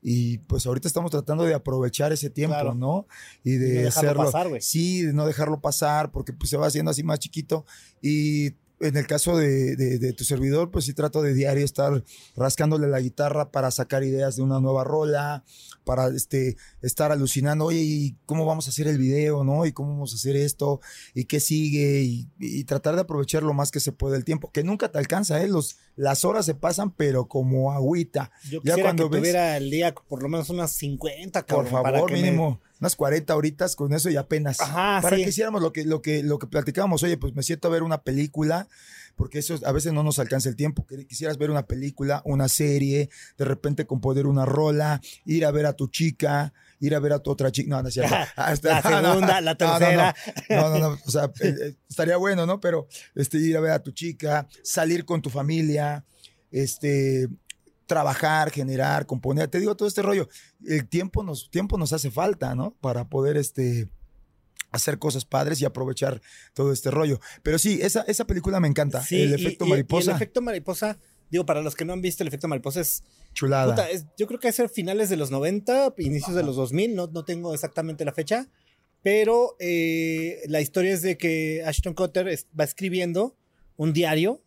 y pues ahorita estamos tratando de aprovechar ese tiempo, Claro. ¿no? Y de Y no dejarlo hacerlo. pasar. Sí, de no dejarlo pasar porque pues se va haciendo así más chiquito y en el caso de, de- de tu servidor, pues sí trato de diario estar rascándole la guitarra para sacar ideas de una nueva rola, para este, estar alucinando, oye, ¿y cómo vamos a hacer el video, no? ¿Y cómo vamos a hacer esto? ¿Y qué sigue? Y, y tratar de aprovechar lo más que se puede el tiempo, que nunca te alcanza, ¿eh? Los, las horas se pasan, pero como agüita. Yo ya cuando que ves- tuviera el día por lo menos unas 50, Por cabrón, para favor, me- mínimo unas 40 horitas con eso y apenas. Ajá, para sí. que hiciéramos lo que, lo que, lo que platicábamos. Oye, pues me siento a ver una película, porque eso a veces no nos alcanza el tiempo. Quisieras ver una película, una serie, de repente componer una rola, ir a ver a tu chica, ir a ver a tu otra chica. No, no es cierto. Está- La no, segunda, la no, no, no. tercera. No, no, no. O sea, eh, eh, estaría bueno, ¿no? Pero este, ir a ver a tu chica, salir con tu familia, este, trabajar, generar, componer. Te digo todo este rollo. El tiempo nos, tiempo nos hace falta, ¿no? Para poder este, hacer cosas padres y aprovechar todo este rollo. Pero sí, esa, esa película me encanta. Sí, el efecto y- y mariposa. el efecto mariposa, digo, para los que no han visto el efecto mariposa es chulada. Puta, es- yo creo que es ser finales de los 90, inicios de los 2000, no, no tengo exactamente la fecha, pero eh, la historia es de que Ashton Kutcher es- va escribiendo un diario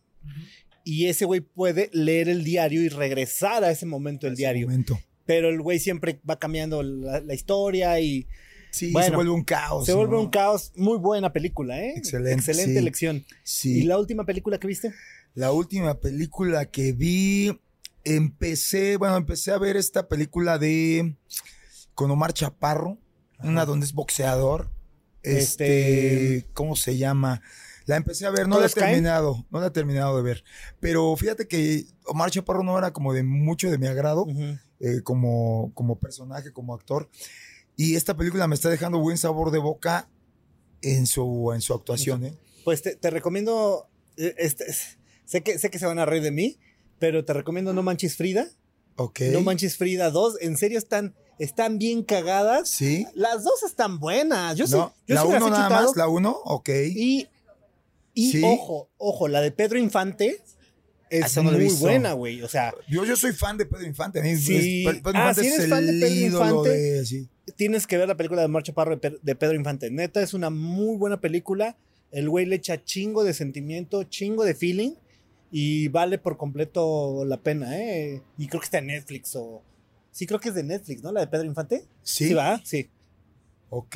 y ese güey puede leer el diario y regresar a ese momento del diario, momento. pero el güey siempre va cambiando la, la historia y Sí, se Bueno, vuelve un caos. se vuelve ¿no? un caos. Muy buena película, ¿eh? Excelente, Excelente sí. elección. Sí. ¿Y la última película que viste? La última película que vi, empecé, bueno, empecé a ver esta película de con Omar Chaparro, una donde es boxeador. Este, Este- ¿cómo se llama? La empecé a ver, no la he terminado, no la he terminado de ver. Pero fíjate que Omar Chaparro no era como de mucho de mi agrado eh, como, como personaje, como actor. Y esta película me está dejando buen sabor de boca en su, en su actuación, ¿eh? Pues te, te recomiendo. eh, este, sé, que, sé que se van a reír de mí, pero te recomiendo No Manches Frida. Ok. No Manches Frida 2. En serio, están, están bien cagadas. Sí. Las dos están buenas. Yo sí, yo la sí uno nada chutado. más, la uno, ok. Y, y Sí. ojo, ojo, la de Pedro Infante es he muy visto. buena, güey. O sea, Yo, yo soy fan de Pedro Infante. Sí. es- Pedro Ah, Infante ¿sí es eres fan de Pedro Infante? de- sí. tienes que ver la película de Marcha Parro de Pedro Infante. Neta, es una muy buena película. El güey le echa chingo de sentimiento, chingo de feeling. Y vale por completo la pena, ¿eh? Y creo que está en Netflix o... Sí, creo que es de Netflix, ¿no? La de Pedro Infante. Sí. ¿Sí va? Sí. Ok,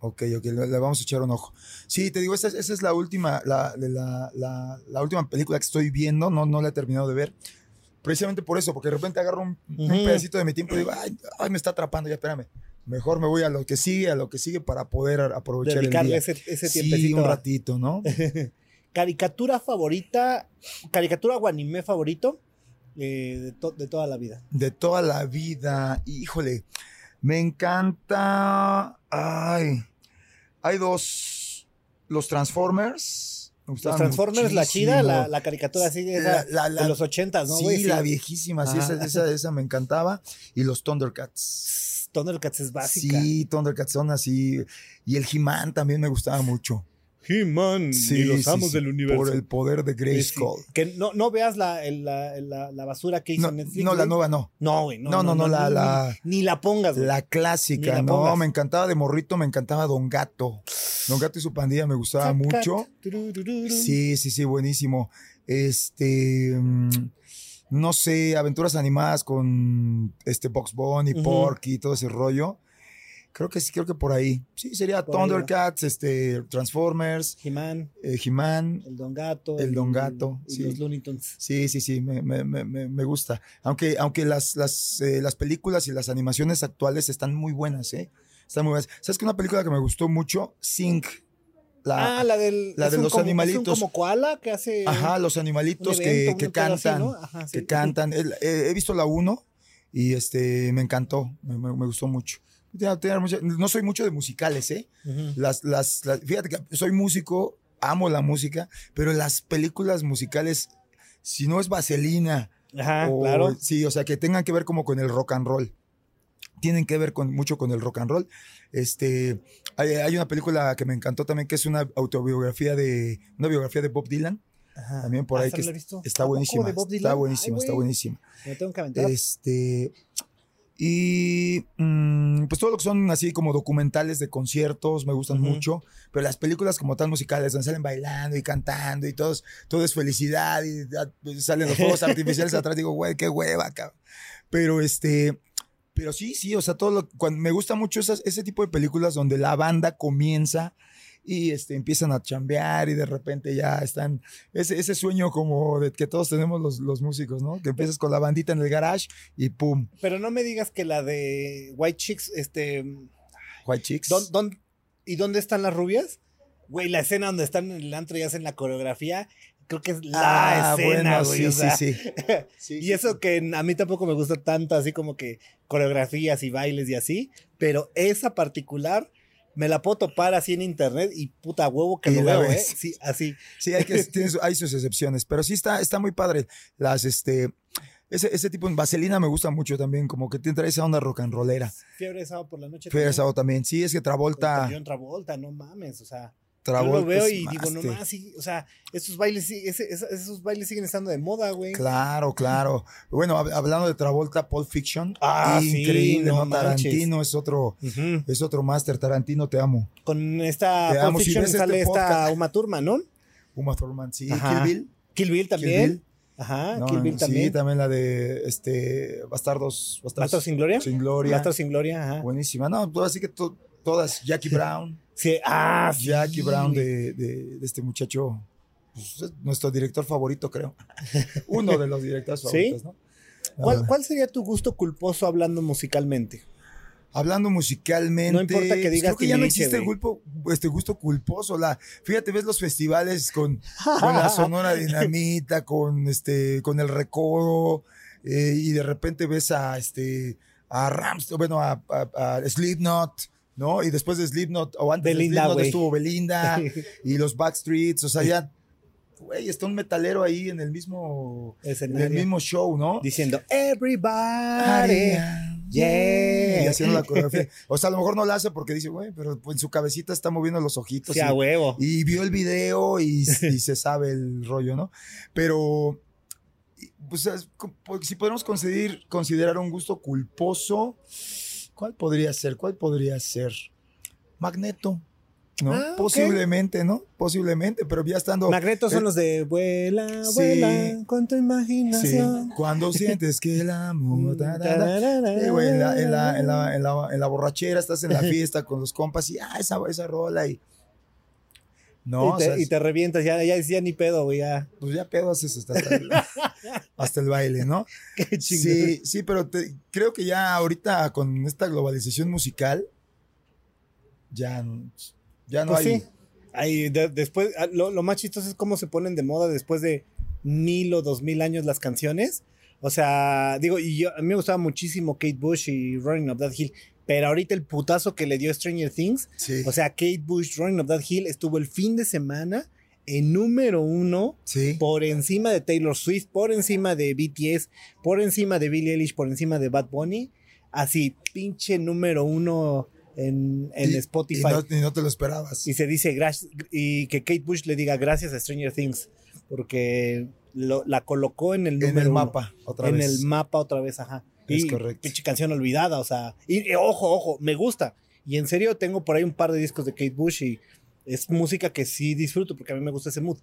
ok, ok. Le, le vamos a echar un ojo. Sí, te digo, esa, es- esa es la última, la, la, la- la última película que estoy viendo. No, no la he terminado de ver. Precisamente por eso, porque de repente agarro un, un Ujú. pedacito de mi tiempo y digo, ay, ay, me está atrapando, ya espérame. Mejor me voy a lo que sigue, a lo que sigue para poder aprovechar el Dedicarle día. ese, ese sí, un ratito, ¿no? Caricatura favorita, caricatura o anime favorito eh, de, to- de toda la vida. de toda la vida. Híjole, me encanta. Ay, hay dos. Los Transformers. Me Los Transformers, la chida, la, la caricatura así de, esa, La- de los ochentas, ¿no, sí, la viejísima, sí, esa, esa, esa me encantaba. Y los Thundercats. Thundercats es básica. Sí, Thundercats son así. Y el He-Man también me gustaba mucho. He-Man Sí, y los sí, amos sí, del universo. Por el poder de Sí, sí. Grayskull. Que no, no veas la, la, la- la basura que hizo No, Netflix. no, la nueva no. No, güey. No, No, no, no, la- ni, la- ni la pongas, güey. La clásica, la no, me encantaba de morrito, me encantaba Don Gato. Don Gato y su pandilla me gustaba mucho. Sí, sí, sí, buenísimo. Este, mm, no sé, aventuras animadas con este Box Bunny, Ujú. Porky y todo ese rollo. Creo que sí, creo que por ahí. Sí, sería Por ahí va. Thundercats, este, Transformers, He-Man, eh, He-Man. el Don Gato. El Don Gato, y sí. los Looney Tunes. Sí, sí, sí, me, me- me- me- gusta. Aunque, aunque las, las, eh, las películas y las animaciones actuales están muy buenas, ¿eh? Están muy buenas. ¿Sabes que una película que me gustó mucho? Sync. La, ah, la del. la es de los como- es un animalitos. como koala que hace. Ajá, los animalitos evento, que, que así, cantan. ¿no? Ajá, sí. Que cantan. Eh, he visto la 1 y este, me encantó. Me, me- me gustó mucho. No soy mucho de musicales, ¿eh? Las, las, las- fíjate que soy músico, amo la música, pero las películas musicales, si no es vaselina, Ajá, o- claro. Sí, o sea, que tengan que ver como con el rock and roll. Tienen que ver con, mucho con el rock and roll. Este, hay, hay una película que me encantó también, que es una autobiografía de, una biografía de Bob Dylan. Ajá. También por Ah, ahí que está ¿A poco buenísima. Está buenísima, está buenísima. Me tengo que aventar. Este, y mm, pues todo lo que son así como documentales de conciertos me gustan mucho, pero las películas como tan musicales, donde salen bailando y cantando y todos, todo es felicidad y ah, salen los fuegos artificiales atrás, digo, güey, qué hueva, cabrón. Pero este, pero sí, sí, o sea, todo lo, cuando, me gusta mucho esas- ese tipo de películas donde la banda comienza y este, empiezan a chambear y de repente ya están, ese, ese sueño como de que todos tenemos los, los músicos, ¿no? Que empiezas con la bandita en el garage y pum, Pero no me digas que la de White Chicks, este. White Chicks. ¿dón- dón- ¿Y dónde están las rubias? Güey, la escena donde están en el antro y hacen la coreografía, creo que es la Ah, escena, bueno, güey. sí, o sea, sí, sí. Sí, y eso que a mí tampoco me gusta tanto, así como que coreografías y bailes y así, pero esa particular me la puedo topar así en internet y puta huevo que Y lo veo, ¿eh? Sí, así. Sí, hay, que, hay sus excepciones, pero sí está, está muy padre. Las, este, ese, ese tipo de vaselina me gusta mucho también, como que tiene trae esa onda rock and rollera. Fiebre de sábado por la noche. Fue también. sábado también. Sí, es que Travolta, John Travolta, no mames, o sea. Travolta yo lo veo y digo, no más, sí, o sea, esos bailes, ese- esos bailes siguen estando de moda, güey. Claro, claro. Bueno, hab- hablando de Travolta, Pulp Fiction, Ah, sí, increíble, no. Tarantino es otro, es otro máster. Tarantino, te amo. Con esta Te Pulp amo, si Fiction ves este sale esta. Uma Thurman, ¿no? Uma Thurman, sí. Ajá. Kill Bill. Kill Bill también. Bill. Ajá, No, Kill Bill sí, también. también la de este Bastardos, Bastardos ¿Bastardos sin gloria? sin gloria. Bastardos sin gloria, ajá. Buenísima. No, pues, así que to- todas. Jackie Brown. Sí, ah, sí. Jackie Brown de, de- de este muchacho. pues, es nuestro director favorito, creo. Uno de los directores favoritos, ¿no? ¿Cuál, cuál sería tu gusto culposo hablando musicalmente? Hablando musicalmente. No importa que pues, digas creo que ya no existe gusto, este gusto culposo. La, fíjate, ves los festivales con, con la Sonora Dinamita, con este, con el Recodo, eh, y de repente ves a este a Rams, bueno, a, a- a Slipknot, ¿no? Y después de Slipknot, o antes Belinda, de Slipknot estuvo Belinda y los Backstreets, o sea, ya, güey, está un metalero ahí en el mismo, en el mismo show, ¿no? Diciendo, everybody. Yeah. Y haciendo la coreografía. O sea, a lo mejor no la hace porque dice, güey, pero pues, en su cabecita está moviendo los ojitos. Sí, y- a huevo. y vio el video y, y se sabe el rollo, ¿no? Pero, pues, si podemos considerar, considerar un gusto culposo, ¿cuál podría ser? ¿Cuál podría ser? Magneto, ¿no? Ah. Posiblemente, ¿no? Posiblemente, pero ya estando... Magnetos son eh, los de vuela, sí. vuela con tu Sí, imaginación. cuando sientes que el amor... Sí, la, en, la, en, la, en, la, en la borrachera, estás en la fiesta con los compas y, ah, esa, esa rola y... No, y, o te, sea, y te revientas, ya, ya, ya ni pedo, güey, ya. pues ya pedo haces hasta, hasta el, hasta el baile, ¿no? Qué chingón. Sí, sí, pero te- creo que ya ahorita con esta globalización musical, ya, ya no Pues hay... sí. Ahí, de- después, ah, lo, lo más chistoso es cómo se ponen de moda después de mil o dos mil años las canciones. O sea, digo, y yo, a mí me gustaba muchísimo Kate Bush y Running Up That Hill, pero ahorita el putazo que le dio Stranger Things, Sí, o sea, Kate Bush, Running Up That Hill, estuvo el fin de semana en número uno sí. por encima de Taylor Swift, por encima de BTS, por encima de Billie Eilish, por encima de Bad Bunny. Así, pinche número uno en, en Y- Spotify. Y no, y no te lo esperabas. Y se dice gracias y que Kate Bush le diga gracias a Stranger Things porque lo- la colocó en el en número el uno. mapa, otra en vez. el mapa otra vez, ajá. Es y correcto. pinche canción olvidada, o sea, y, y ojo, ojo, me gusta. Y en serio tengo por ahí un par de discos de Kate Bush y es música que sí disfruto porque a mí me gusta ese mood.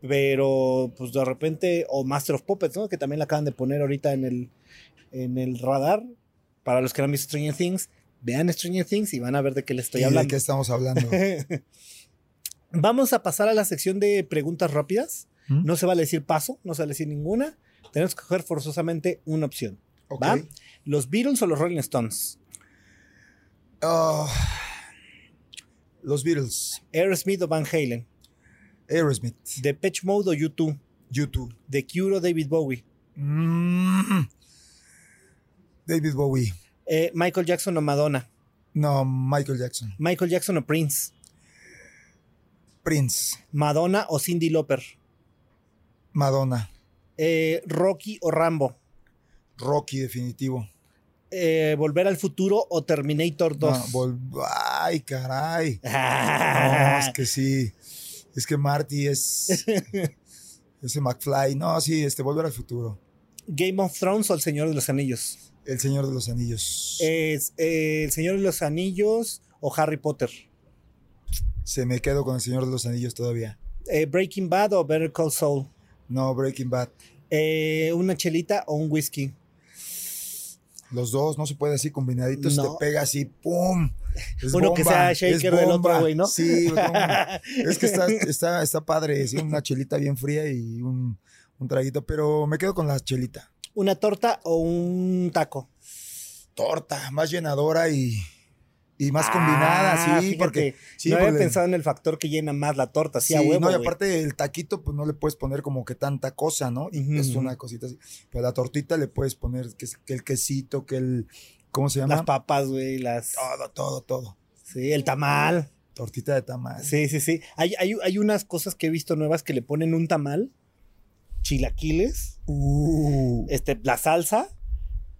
Pero, pues de repente, o Master of Puppets, ¿no? Que también la acaban de poner ahorita en el, en el radar. Para los que no han visto Stranger Things, vean Stranger Things y van a ver de qué les estoy ¿Y hablando. ¿De qué estamos hablando? Vamos a pasar a la sección de preguntas rápidas. ¿Mm? No se vale decir paso, no se vale decir ninguna. Tenemos que coger forzosamente una opción. ¿Va? ¿Los Beatles o los Rolling Stones? Ah, los Beatles, ¿Aerosmith o Van Halen? Aerosmith, ¿Depeche Mode o U2? YouTube. ¿The Cure o David Bowie? Mm. David Bowie. Eh, ¿Michael Jackson o Madonna? No, Michael Jackson. ¿Michael Jackson o Prince? Prince. ¿Madonna o Cindy Lauper? Madonna. Eh, ¿Rocky o Rambo? Rocky, definitivo. Eh, ¿Volver al futuro o Terminator 2? No, Ay, caray. No, es que sí. Es que Marty es. Ese McFly. No, sí, este, volver al futuro. ¿Game of Thrones o El Señor de los Anillos? El Señor de los Anillos. Es, eh, ¿El Señor de los Anillos o Harry Potter? Se me quedo con el Señor de los Anillos todavía. Eh, ¿Breaking Bad o Better Call Saul? No, Breaking Bad. ¿Una chelita o un whisky? Los dos, no se puede así combinaditos, No. te pega así, ¡pum! Es Uno que sea shaker del otro, güey, ¿no? Sí, es que está, está, está padre, sí, una chelita bien fría y un, un traguito, pero me quedo con la chelita. ¿Una torta o un taco? Torta, más llenadora y, y más Ah, combinada, sí, fíjate, porque... Sí, no había porque- pensado en el factor que llena más la torta, sí, Sí, a huevo, no, y aparte el taquito, pues no le puedes poner como que tanta cosa, ¿no? Y Ujú, es una cosita así. Pero la tortita le puedes poner que, que el quesito, que el. ¿Cómo se llama? Las papas, güey, las... Todo, todo, todo. Sí, el tamal. Tortita de tamal. Sí, sí, sí. Hay, hay, hay unas cosas que he visto nuevas que le ponen un tamal, chilaquiles, Uh, este, la salsa,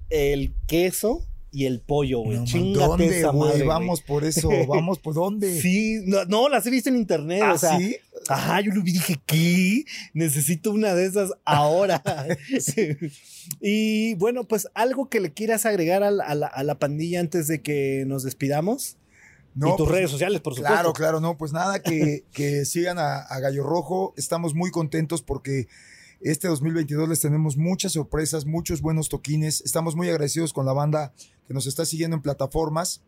el queso y el pollo, güey. no, Chíngate ¿Dónde, esa Vamos por eso, vamos por dónde. Sí, no, no, las he visto en internet, ¿Ah, o sea. sí? Ajá, yo lo vi dije, ¿qué? Necesito una de esas ahora. y bueno, pues algo que le quieras agregar a la, a la- a la pandilla antes de que nos despidamos. No, y tus pues, redes sociales, por supuesto. Claro, claro, no, pues nada, que, que sigan a, a Gallo Rojo. Estamos muy contentos porque este 2022 les tenemos muchas sorpresas, muchos buenos toquines. Estamos muy agradecidos con la banda que nos está siguiendo en plataformas.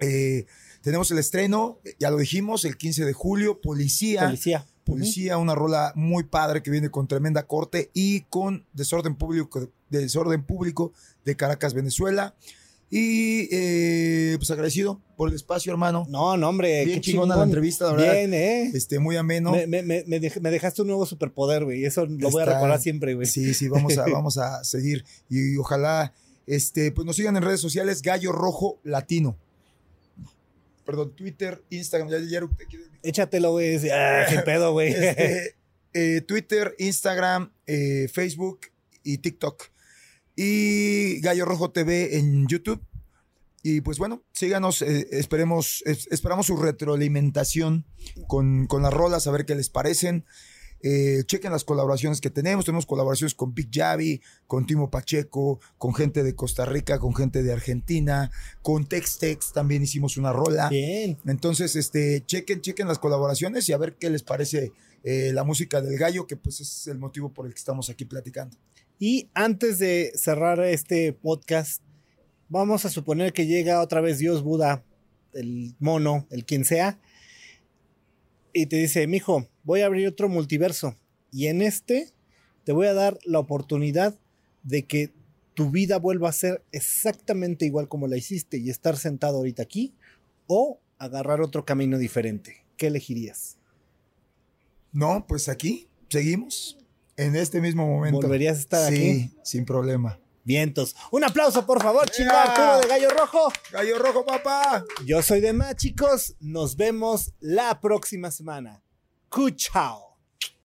Eh, tenemos el estreno, ya lo dijimos, el 15 de julio, Policía. Policía. Policía, una rola muy padre que viene con tremenda corte y con desorden público, desorden público de Caracas, Venezuela. Y eh, pues agradecido por el espacio, hermano. No, no, hombre. Bien qué chingona la entrevista, la verdad. Bien, ¿eh? Este, muy ameno. Me, me- me- me dej- me dejaste un nuevo superpoder, güey. Eso lo voy a recordar siempre, güey. Sí, sí, vamos a, vamos a seguir. Y, ojalá este, pues nos sigan en redes sociales, Gallo Rojo Latino. Perdón, Twitter, Instagram, ya, ya Échatelo, güey. Ah, qué pedo, güey. Este, eh, Twitter, Instagram, eh, Facebook y TikTok. Y Gallo Rojo TV en YouTube. Y pues bueno, síganos, eh, esperemos, es- esperamos su retroalimentación con, con las rolas, a ver qué les parecen. Eh, chequen las colaboraciones que tenemos. Tenemos colaboraciones con Big Javi, con Timo Pacheco, con gente de Costa Rica, con gente de Argentina, con Tex Tex también hicimos una rola. Bien. Entonces, este, chequen, chequen las colaboraciones y a ver qué les parece eh, la música del gallo, que pues es el motivo por el que estamos aquí platicando. Y antes de cerrar este podcast, vamos a suponer que llega otra vez Dios, Buda, el mono, el quien sea, y te dice, mijo, voy a abrir otro multiverso. Y en este te voy a dar la oportunidad de que tu vida vuelva a ser exactamente igual como la hiciste y estar sentado ahorita aquí, o agarrar otro camino diferente. ¿Qué elegirías? No, pues aquí seguimos en este mismo momento. ¿Volverías a estar sí, aquí? sin problema. Vientos. Un aplauso, por favor, chingón, ¡Ea! Arturo de Gallo Rojo. Gallo rojo, papá. Yo soy Demás, chicos. Nos vemos la próxima semana. Cuchao.